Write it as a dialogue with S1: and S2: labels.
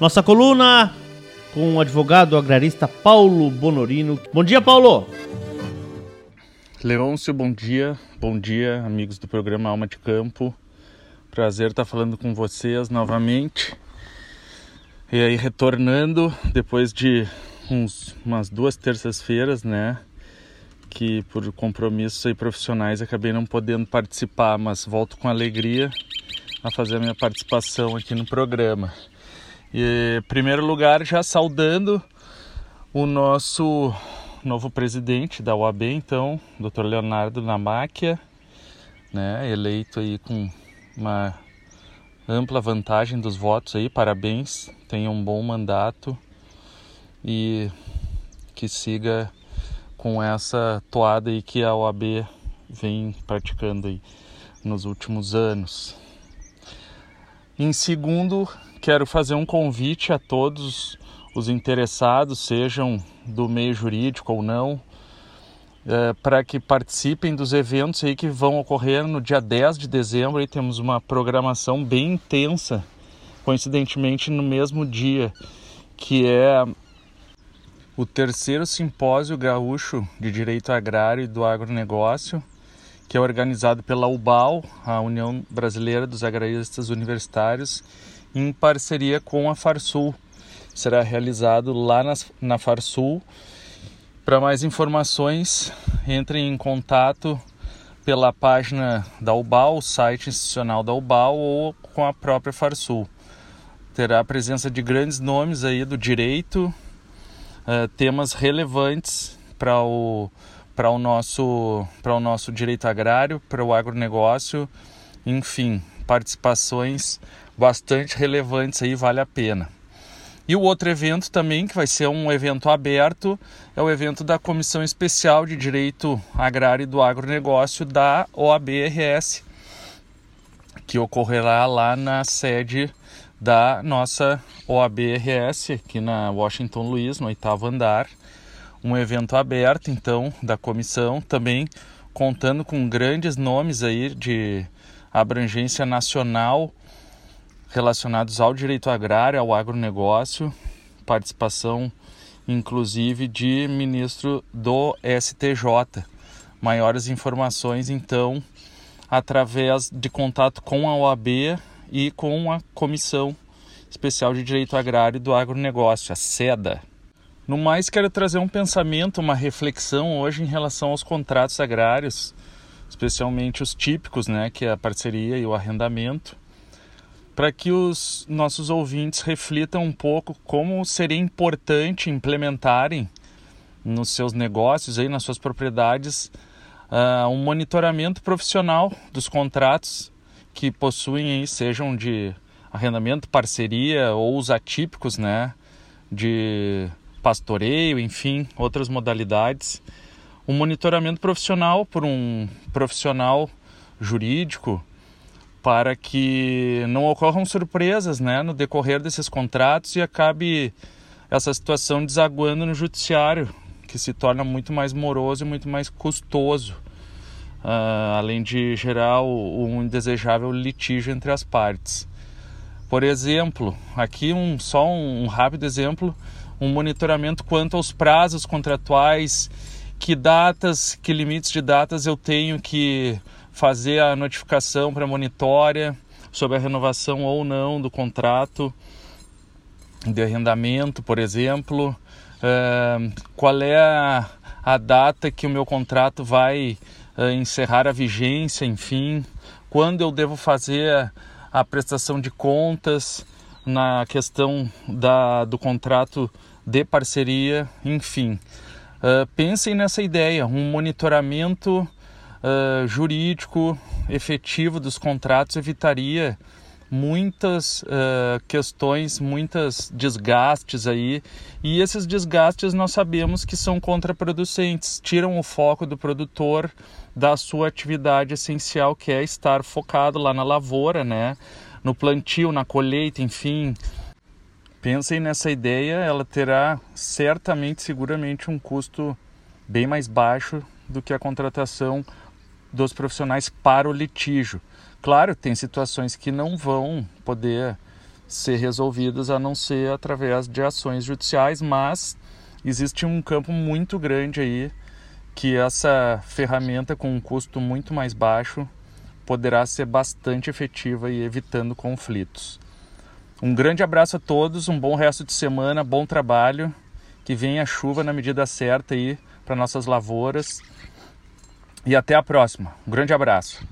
S1: Nossa coluna com o advogado agrarista Paulo Bonorino. Bom dia, Paulo!
S2: Leôncio, bom dia. Bom dia, amigos do programa Alma de Campo. Prazer estar falando com vocês novamente. E aí, retornando depois de uns, umas duas terças-feiras, né? Que por compromissos aí profissionais acabei não podendo participar, mas volto com alegria a fazer a minha participação aqui no programa. E, primeiro lugar, já saudando o nosso novo presidente da UAB, então, Dr. Leonardo Namáquia, né, eleito aí com uma ampla vantagem dos votos aí, parabéns, tenha um bom mandato e que siga com essa toada aí que a OAB vem praticando aí nos últimos anos. Em segundo, quero fazer um convite a todos os interessados, sejam do meio jurídico ou não, é, para que participem dos eventos aí que vão ocorrer no dia 10 de dezembro. Aí temos uma programação bem intensa, coincidentemente no mesmo dia, que é o terceiro simpósio gaúcho de direito agrário e do agronegócio, que é organizado pela UBAL, a União Brasileira dos Agraristas Universitários, em parceria com a Farsul. Será realizado lá na, na Farsul. Para mais informações, entrem em contato pela página da UBAL, site institucional da UBAL ou com a própria Farsul. Terá a presença de grandes nomes aí do direito, uh, temas relevantes para o para o nosso para o nosso direito agrário, para o agronegócio, enfim, participações bastante relevantes aí, vale a pena. E o outro evento também, que vai ser um evento aberto, é o evento da Comissão Especial de Direito Agrário e do Agronegócio da OABRS, que ocorrerá lá na sede da nossa OABRS, aqui na Washington Luiz, no oitavo andar. Um evento aberto, então, da comissão, também contando com grandes nomes aí de abrangência nacional relacionados ao direito agrário, ao agronegócio, participação inclusive de ministro do STJ. Maiores informações então através de contato com a OAB e com a Comissão Especial de Direito Agrário do Agronegócio, a SEDA. No mais, quero trazer um pensamento, uma reflexão hoje em relação aos contratos agrários, especialmente os típicos, né, que é a parceria e o arrendamento para que os nossos ouvintes reflitam um pouco como seria importante implementarem nos seus negócios, aí, nas suas propriedades, uh, um monitoramento profissional dos contratos que possuem, aí, sejam de arrendamento, parceria ou os atípicos, né, de pastoreio, enfim, outras modalidades. Um monitoramento profissional por um profissional jurídico para que não ocorram surpresas né, no decorrer desses contratos e acabe essa situação desaguando no judiciário, que se torna muito mais moroso e muito mais custoso, uh, além de gerar um indesejável litígio entre as partes. Por exemplo, aqui um, só um, um rápido exemplo, um monitoramento quanto aos prazos contratuais, que datas, que limites de datas eu tenho que fazer a notificação para a monitória sobre a renovação ou não do contrato de arrendamento, por exemplo, uh, qual é a, a, data que o meu contrato vai uh, encerrar a vigência, enfim, quando eu devo fazer a, a prestação de contas na questão da, do contrato de parceria, enfim. Uh, pensem nessa ideia, um monitoramento uh, jurídico efetivo dos contratos evitaria muitas uh, questões, muitos desgastes aí, e esses desgastes nós sabemos que são contraproducentes, tiram o foco do produtor da sua atividade essencial, que é estar focado lá na lavoura, né, no plantio, na colheita, enfim. Pensem nessa ideia, ela terá certamente, seguramente um custo bem mais baixo do que a contratação dos profissionais para o litígio. Claro, tem situações que não vão poder ser resolvidas a não ser através de ações judiciais, mas existe um campo muito grande aí que essa ferramenta com um custo muito mais baixo poderá ser bastante efetiva e evitando conflitos. Um grande abraço a todos, um bom resto de semana, bom trabalho, que venha a chuva na medida certa aí para nossas lavouras e até a próxima. Um grande abraço.